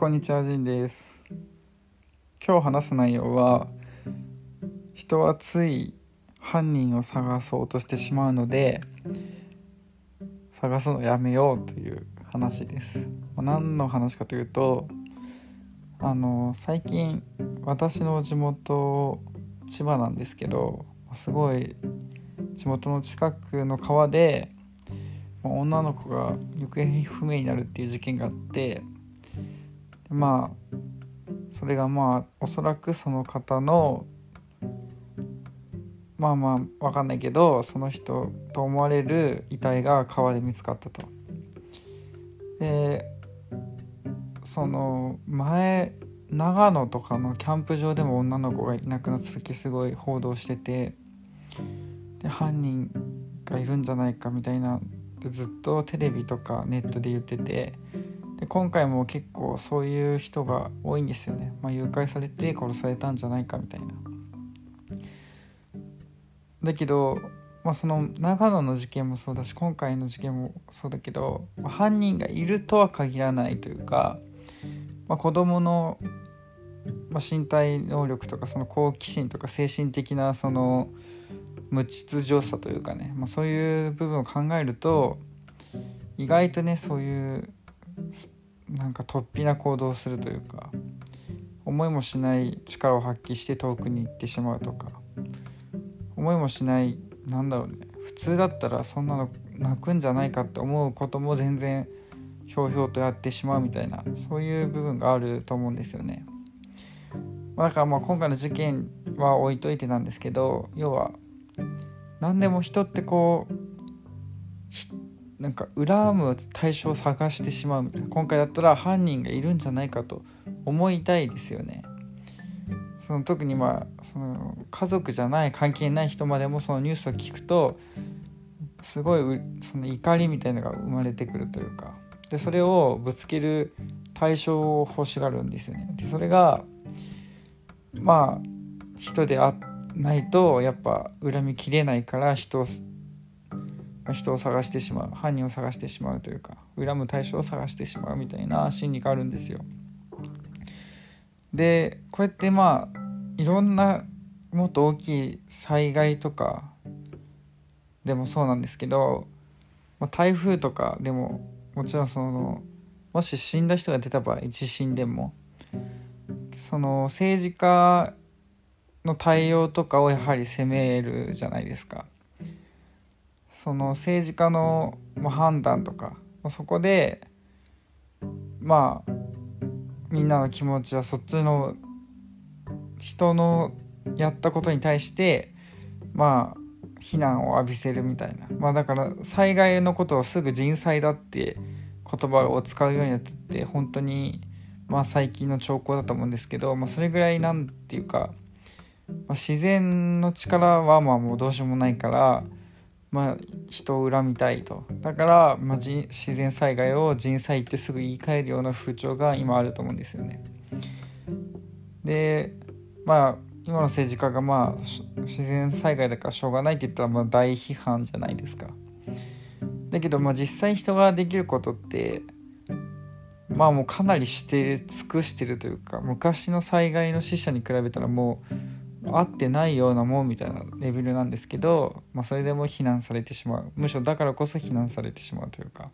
こんにちは、ジンです。今日話す内容は、人はつい犯人を探そうとしてしまうので、探すのやめようという話です。まあ何の話かというと、あの最近私の地元千葉なんですけど、すごい地元の近くの川でまあ女の子が行方不明になるっていう事件があってまあそれがまあおそらくその方のまあまあわかんないけどその人と思われる遺体が川で見つかったと。でその前長野とかのキャンプ場でも女の子がいなくなった時すごい報道しててで犯人がいるんじゃないかみたいなずっとテレビとかネットで言っててで今回も結構そういう人が多いんですよね、まあ、誘拐されて殺されたんじゃないかみたいな。だけど、まあ、その長野の事件もそうだし今回の事件もそうだけど、まあ犯人がいるとは限らないというか、まあ、子供の、まあ、身体能力とかその好奇心とか精神的なその無秩序さというかね、まあ、そういう部分を考えると意外とねそういうなんか突飛な行動をするというか思いもしない力を発揮して遠くに行ってしまうとか思いもしないなんだろうね普通だったらそんなの泣くんじゃないかって思うことも全然ひょうひょうとやってしまうみたいなそういう部分があると思うんですよね。まあだからまあ今回の事件は置いといてなんですけど要は何でも人ってこうなんか恨む対象を探してしまうみたいな。今回だったら犯人がいるんじゃないかと思いたいですよね。その特にまあその家族じゃない関係ない人までもそのニュースを聞くとすごいその怒りみたいなのが生まれてくるというか。でそれをぶつける対象を欲しがるんですよね。でそれがまあ人であないとやっぱ恨みきれないから人を人を探してしまう犯人を探してしまうというか恨む対象を探してしまうみたいな心理があるんですよ。でこうやってまあいろんなもっと大きい災害とかでもそうなんですけど、まあ、台風とかでももちろんそのもし死んだ人が出た場合地震でもその政治家の対応とかをやはり責めるじゃないですか。その政治家の判断とかそこでまあみんなの気持ちはそっちの人のやったことに対してまあ非難を浴びせるみたいな。まあだから災害のことをすぐ人災だって言葉を使うようになってって本当にまあ最近の兆候だと思うんですけど、まあ、それぐらいなんていうかまあ、自然の力はまあもうどうしようもないから、まあ、人を恨みたいとだから、まあ、自然災害を人災ってすぐ言い換えるような風潮が今あると思うんですよね。でまあ今の政治家がまあ自然災害だからしょうがないって言ったらまあ大批判じゃないですか。だけどまあ実際人ができることってまあもうかなりして尽くしてるというか昔の災害の死者に比べたらもう合ってないようなもんみたいなレベルなんですけど、まあ、それでも非難されてしまう。むしろだからこそ非難されてしまうというか、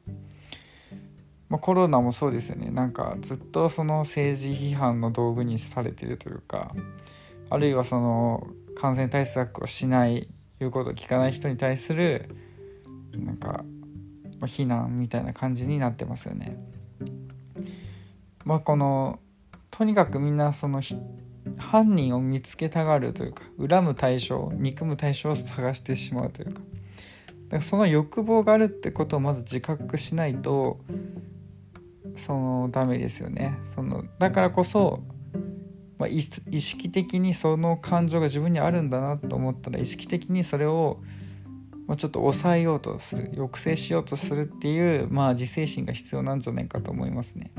まあ、コロナもそうですよね。なんかずっとその政治批判の道具にされてるというかあるいはその感染対策をしない言うことを聞かない人に対するなんか、ま、非難みたいな感じになってますよね。まあ、このとにかくみんなその犯人を見つけたがるというか恨む対象憎む対象を探してしまうというか。だからその欲望があるってことをまず自覚しないとそのダメですよね。そのだからこそ、まあ、意識的にその感情が自分にあるんだなと思ったら意識的にそれを、まあ、ちょっと抑えようとする抑制しようとするっていう、まあ、自制心が必要なんじゃないかと思いますね、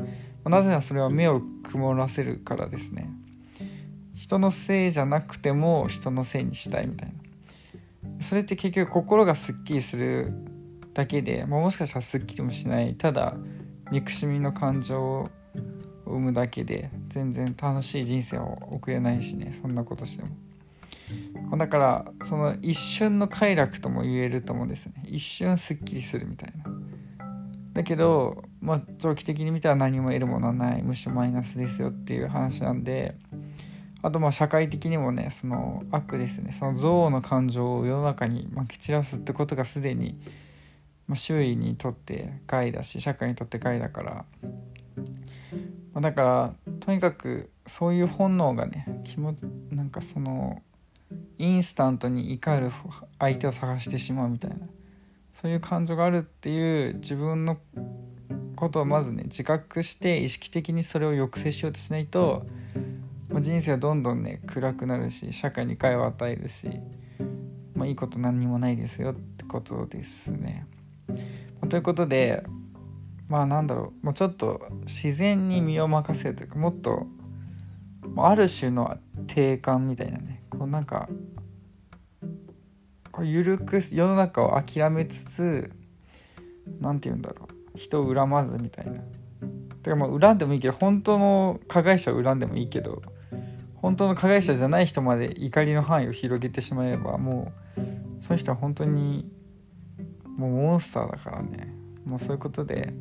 ま、なぜならそれは目を曇らせるからですね。人のせいじゃなくても人のせいにしたいみたいな。それって結局心がすっきりするだけで、まあ、もしかしたらすっきりもしないただ憎しみの感情を生むだけで全然楽しい人生を送れないしねそんなことしても。だからその一瞬の快楽とも言えると思うんですね。一瞬すっきりするみたいな。だけど、まあ、長期的に見たら何も得るものはない。むしろマイナスですよっていう話なんであとまあ社会的にもねその悪ですね。その憎悪の感情を世の中にまき散らすってことがすでに、まあ、周囲にとって害だし社会にとって害だから、まあ、だからとにかくそういう本能がね気もなんかそのインスタントに怒る相手を探してしまうみたいなそういう感情があるっていう自分のことをまずね自覚して意識的にそれを抑制しようとしないとまあ、人生はどんどんね暗くなるし社会に害を与えるし、まあ、いいこと何にもないですよってことですね。まあ、ということでまあなんだろうもうちょっと自然に身を任せるというかもっとある種の定感みたいなねこうなんかこう緩く世の中を諦めつつ何て言うんだろう人を恨まずみたいな。てからまあ恨んでもいいけど本当の加害者を恨んでもいいけど本当の加害者じゃない人まで怒りの範囲を広げてしまえばもうその人は本当にもうモンスターだからね。もうそういうことで、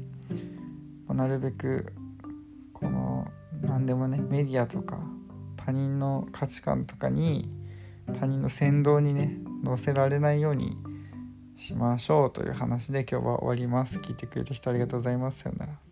なるべくこの何でもねメディアとか他人の価値観とかに他人の先導にね乗せられないようにしましょうという話で今日は終わります。聞いてくれた人ありがとうございます。さよなら。